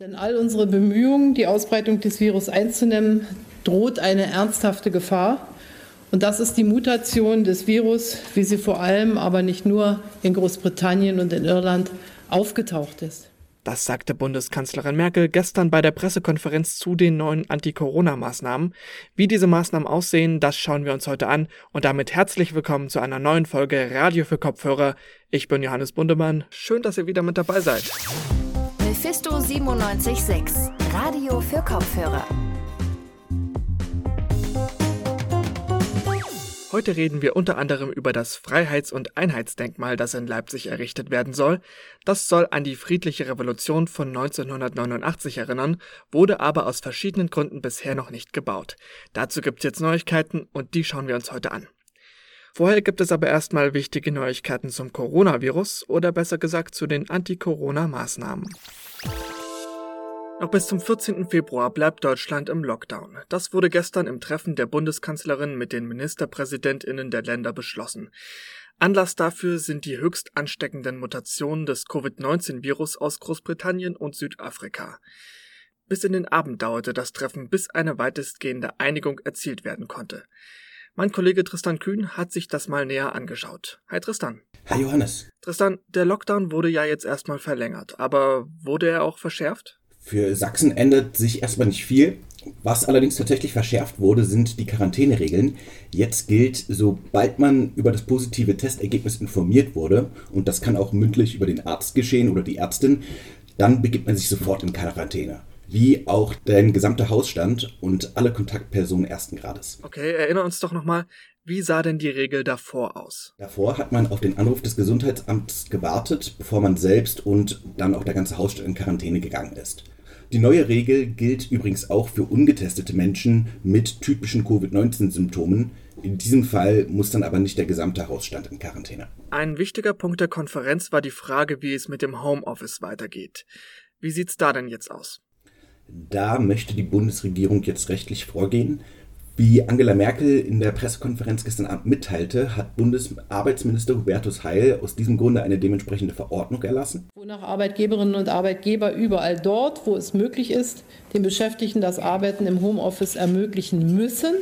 Denn all unsere Bemühungen, die Ausbreitung des Virus einzudämmen, droht eine ernsthafte Gefahr. Und das ist die Mutation des Virus, wie sie vor allem, aber nicht nur in Großbritannien und in Irland aufgetaucht ist. Das sagte Bundeskanzlerin Merkel gestern bei der Pressekonferenz zu den neuen Anti-Corona-Maßnahmen. Wie diese Maßnahmen aussehen, das schauen wir uns heute an. Und damit herzlich willkommen zu einer neuen Folge Radio für Kopfhörer. Ich bin Johannes Bundemann. Schön, dass ihr wieder mit dabei seid. Mephisto 976, Radio für Kopfhörer. Heute reden wir unter anderem über das Freiheits- und Einheitsdenkmal, das in Leipzig errichtet werden soll. Das soll an die friedliche Revolution von 1989 erinnern, wurde aber aus verschiedenen Gründen bisher noch nicht gebaut. Dazu gibt es jetzt Neuigkeiten und die schauen wir uns heute an. Vorher gibt es aber erstmal wichtige Neuigkeiten zum Coronavirus oder besser gesagt zu den Anti-Corona-Maßnahmen. Noch bis zum 14. Februar bleibt Deutschland im Lockdown. Das wurde gestern im Treffen der Bundeskanzlerin mit den Ministerpräsidentinnen der Länder beschlossen. Anlass dafür sind die höchst ansteckenden Mutationen des Covid-19-Virus aus Großbritannien und Südafrika. Bis in den Abend dauerte das Treffen, bis eine weitestgehende Einigung erzielt werden konnte. Mein Kollege Tristan Kühn hat sich das mal näher angeschaut. Hi Tristan. Hi Johannes. Tristan, der Lockdown wurde ja jetzt erstmal verlängert, aber wurde er auch verschärft? Für Sachsen ändert sich erstmal nicht viel. Was allerdings tatsächlich verschärft wurde, sind die Quarantäneregeln. Jetzt gilt, sobald man über das positive Testergebnis informiert wurde, und das kann auch mündlich über den Arzt geschehen oder die Ärztin, dann begibt man sich sofort in Quarantäne. Wie auch dein gesamter Hausstand und alle Kontaktpersonen ersten Grades. Okay, erinnere uns doch nochmal, wie sah denn die Regel davor aus? Davor hat man auf den Anruf des Gesundheitsamts gewartet, bevor man selbst und dann auch der ganze Hausstand in Quarantäne gegangen ist. Die neue Regel gilt übrigens auch für ungetestete Menschen mit typischen Covid-19-Symptomen. In diesem Fall muss dann aber nicht der gesamte Hausstand in Quarantäne. Ein wichtiger Punkt der Konferenz war die Frage, wie es mit dem Homeoffice weitergeht. Wie sieht's da denn jetzt aus? Da möchte die Bundesregierung jetzt rechtlich vorgehen. Wie Angela Merkel in der Pressekonferenz gestern Abend mitteilte, hat Bundesarbeitsminister Hubertus Heil aus diesem Grunde eine dementsprechende Verordnung erlassen. Wonach Arbeitgeberinnen und Arbeitgeber überall dort, wo es möglich ist, den Beschäftigten das Arbeiten im Homeoffice ermöglichen müssen,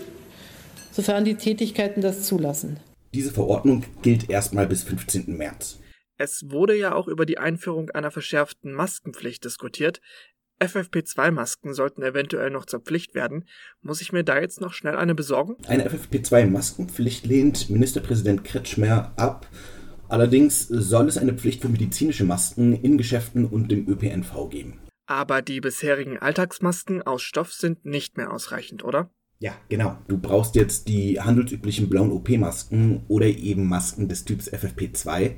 sofern die Tätigkeiten das zulassen. Diese Verordnung gilt erstmal bis 15. März. Es wurde ja auch über die Einführung einer verschärften Maskenpflicht diskutiert. FFP2-Masken sollten eventuell noch zur Pflicht werden. Muss ich mir da jetzt noch schnell eine besorgen? Eine FFP2-Maskenpflicht lehnt Ministerpräsident Kretschmer ab. Allerdings soll es eine Pflicht für medizinische Masken in Geschäften und dem ÖPNV geben. Aber die bisherigen Alltagsmasken aus Stoff sind nicht mehr ausreichend, oder? Ja, genau. Du brauchst jetzt die handelsüblichen blauen OP-Masken oder eben Masken des Typs FFP2.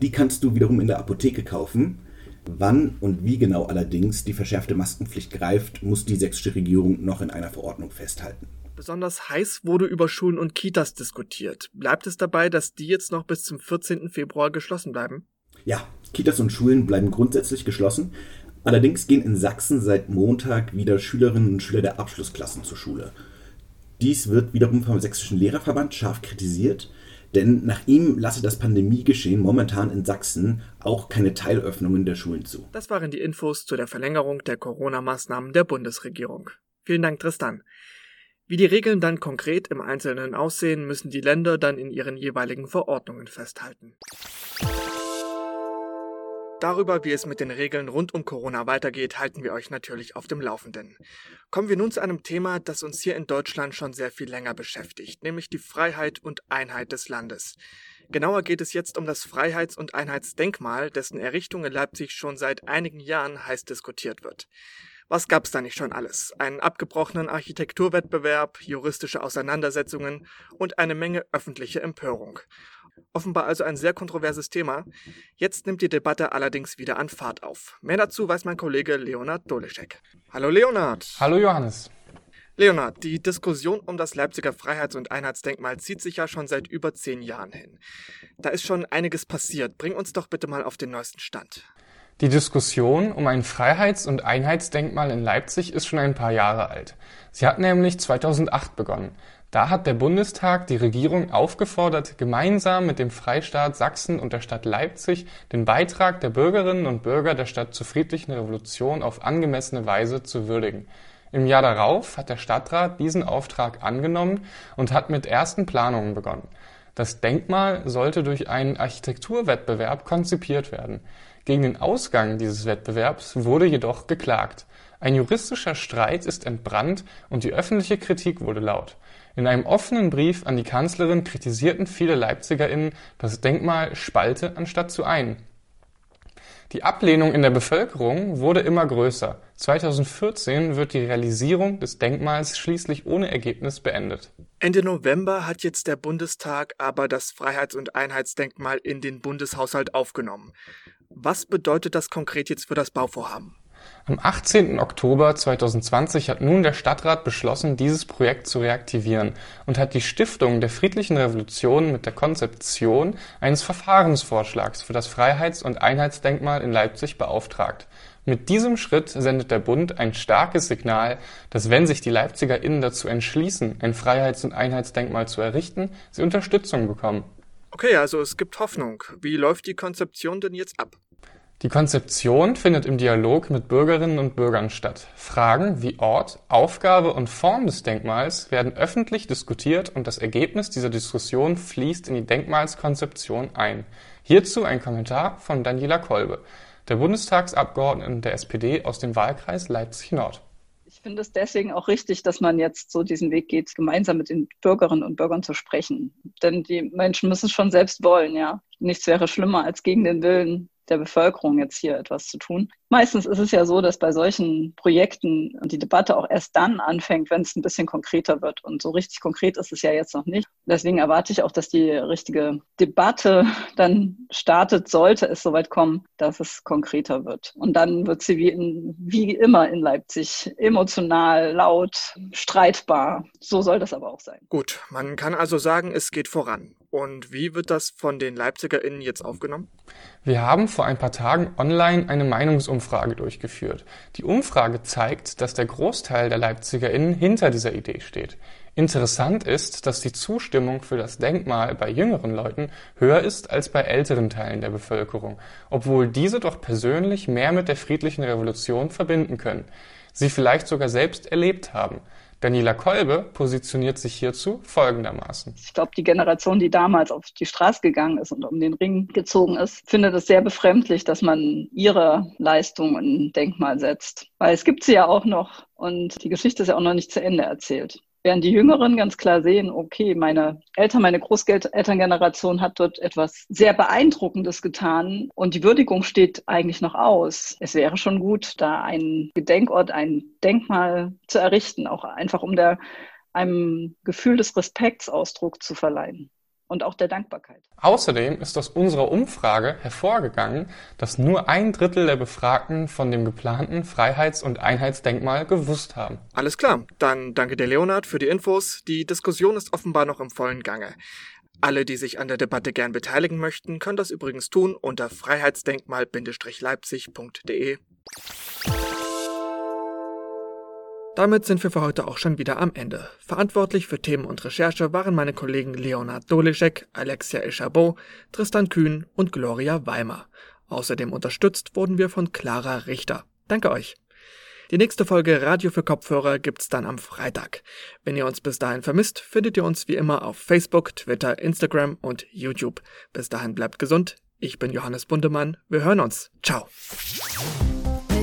Die kannst du wiederum in der Apotheke kaufen. Wann und wie genau allerdings die verschärfte Maskenpflicht greift, muss die sächsische Regierung noch in einer Verordnung festhalten. Besonders heiß wurde über Schulen und Kitas diskutiert. Bleibt es dabei, dass die jetzt noch bis zum 14. Februar geschlossen bleiben? Ja, Kitas und Schulen bleiben grundsätzlich geschlossen. Allerdings gehen in Sachsen seit Montag wieder Schülerinnen und Schüler der Abschlussklassen zur Schule. Dies wird wiederum vom Sächsischen Lehrerverband scharf kritisiert. Denn nach ihm lasse das Pandemiegeschehen momentan in Sachsen auch keine Teilöffnungen der Schulen zu. Das waren die Infos zu der Verlängerung der Corona-Maßnahmen der Bundesregierung. Vielen Dank, Tristan. Wie die Regeln dann konkret im Einzelnen aussehen, müssen die Länder dann in ihren jeweiligen Verordnungen festhalten. Darüber, wie es mit den Regeln rund um Corona weitergeht, halten wir euch natürlich auf dem Laufenden. Kommen wir nun zu einem Thema, das uns hier in Deutschland schon sehr viel länger beschäftigt, nämlich die Freiheit und Einheit des Landes. Genauer geht es jetzt um das Freiheits- und Einheitsdenkmal, dessen Errichtung in Leipzig schon seit einigen Jahren heiß diskutiert wird. Was gab's da nicht schon alles? Einen abgebrochenen Architekturwettbewerb, juristische Auseinandersetzungen und eine Menge öffentliche Empörung. Offenbar also ein sehr kontroverses Thema. Jetzt nimmt die Debatte allerdings wieder an Fahrt auf. Mehr dazu weiß mein Kollege Leonard Doleschek. Hallo Leonard. Hallo Johannes. Leonard, die Diskussion um das Leipziger Freiheits- und Einheitsdenkmal zieht sich ja schon seit über zehn Jahren hin. Da ist schon einiges passiert. Bring uns doch bitte mal auf den neuesten Stand. Die Diskussion um ein Freiheits- und Einheitsdenkmal in Leipzig ist schon ein paar Jahre alt. Sie hat nämlich 2008 begonnen. Da hat der Bundestag die Regierung aufgefordert, gemeinsam mit dem Freistaat Sachsen und der Stadt Leipzig den Beitrag der Bürgerinnen und Bürger der Stadt zur friedlichen Revolution auf angemessene Weise zu würdigen. Im Jahr darauf hat der Stadtrat diesen Auftrag angenommen und hat mit ersten Planungen begonnen. Das Denkmal sollte durch einen Architekturwettbewerb konzipiert werden. Gegen den Ausgang dieses Wettbewerbs wurde jedoch geklagt. Ein juristischer Streit ist entbrannt und die öffentliche Kritik wurde laut. In einem offenen Brief an die Kanzlerin kritisierten viele LeipzigerInnen das Denkmal spalte anstatt zu ein. Die Ablehnung in der Bevölkerung wurde immer größer. 2014 wird die Realisierung des Denkmals schließlich ohne Ergebnis beendet. Ende November hat jetzt der Bundestag aber das Freiheits- und Einheitsdenkmal in den Bundeshaushalt aufgenommen. Was bedeutet das konkret jetzt für das Bauvorhaben? Am 18. Oktober 2020 hat nun der Stadtrat beschlossen, dieses Projekt zu reaktivieren und hat die Stiftung der Friedlichen Revolution mit der Konzeption eines Verfahrensvorschlags für das Freiheits- und Einheitsdenkmal in Leipzig beauftragt. Mit diesem Schritt sendet der Bund ein starkes Signal, dass wenn sich die LeipzigerInnen dazu entschließen, ein Freiheits- und Einheitsdenkmal zu errichten, sie Unterstützung bekommen. Okay, also es gibt Hoffnung. Wie läuft die Konzeption denn jetzt ab? Die Konzeption findet im Dialog mit Bürgerinnen und Bürgern statt. Fragen wie Ort, Aufgabe und Form des Denkmals werden öffentlich diskutiert und das Ergebnis dieser Diskussion fließt in die Denkmalskonzeption ein. Hierzu ein Kommentar von Daniela Kolbe, der Bundestagsabgeordneten der SPD aus dem Wahlkreis Leipzig-Nord. Ich finde es deswegen auch richtig, dass man jetzt so diesen Weg geht, gemeinsam mit den Bürgerinnen und Bürgern zu sprechen. Denn die Menschen müssen es schon selbst wollen, ja. Nichts wäre schlimmer, als gegen den Willen der Bevölkerung jetzt hier etwas zu tun. Meistens ist es ja so, dass bei solchen Projekten die Debatte auch erst dann anfängt, wenn es ein bisschen konkreter wird. Und so richtig konkret ist es ja jetzt noch nicht. Deswegen erwarte ich auch, dass die richtige Debatte dann startet, sollte es soweit kommen, dass es konkreter wird. Und dann wird sie wie, in, wie immer in Leipzig emotional, laut, streitbar. So soll das aber auch sein. Gut, man kann also sagen, es geht voran. Und wie wird das von den LeipzigerInnen jetzt aufgenommen? Wir haben vor ein paar Tagen online eine Meinungsumfrage durchgeführt. Die Umfrage zeigt, dass der Großteil der LeipzigerInnen hinter dieser Idee steht. Interessant ist, dass die Zustimmung für das Denkmal bei jüngeren Leuten höher ist als bei älteren Teilen der Bevölkerung, obwohl diese doch persönlich mehr mit der friedlichen Revolution verbinden können, sie vielleicht sogar selbst erlebt haben. Daniela Kolbe positioniert sich hierzu folgendermaßen. Ich glaube, die Generation, die damals auf die Straße gegangen ist und um den Ring gezogen ist, findet es sehr befremdlich, dass man ihre Leistung in ein Denkmal setzt. Weil es gibt sie ja auch noch und die Geschichte ist ja auch noch nicht zu Ende erzählt. Während die Jüngeren ganz klar sehen, okay, meine Eltern, meine Großelterngeneration hat dort etwas sehr Beeindruckendes getan und die Würdigung steht eigentlich noch aus. Es wäre schon gut, da einen Gedenkort, ein Denkmal zu errichten, auch einfach um der, einem Gefühl des Respekts Ausdruck zu verleihen und auch der Dankbarkeit. Außerdem ist aus unserer Umfrage hervorgegangen, dass nur ein Drittel der Befragten von dem geplanten Freiheits- und Einheitsdenkmal gewusst haben. Alles klar, dann danke dir Leonard für die Infos. Die Diskussion ist offenbar noch im vollen Gange. Alle, die sich an der Debatte gern beteiligen möchten, können das übrigens tun unter freiheitsdenkmal-leipzig.de. Damit sind wir für heute auch schon wieder am Ende. Verantwortlich für Themen und Recherche waren meine Kollegen Leonard Dolischek, Alexia Eschabo, Tristan Kühn und Gloria Weimer. Außerdem unterstützt wurden wir von Clara Richter. Danke euch. Die nächste Folge Radio für Kopfhörer gibt's dann am Freitag. Wenn ihr uns bis dahin vermisst, findet ihr uns wie immer auf Facebook, Twitter, Instagram und YouTube. Bis dahin bleibt gesund. Ich bin Johannes Bundemann. Wir hören uns. Ciao.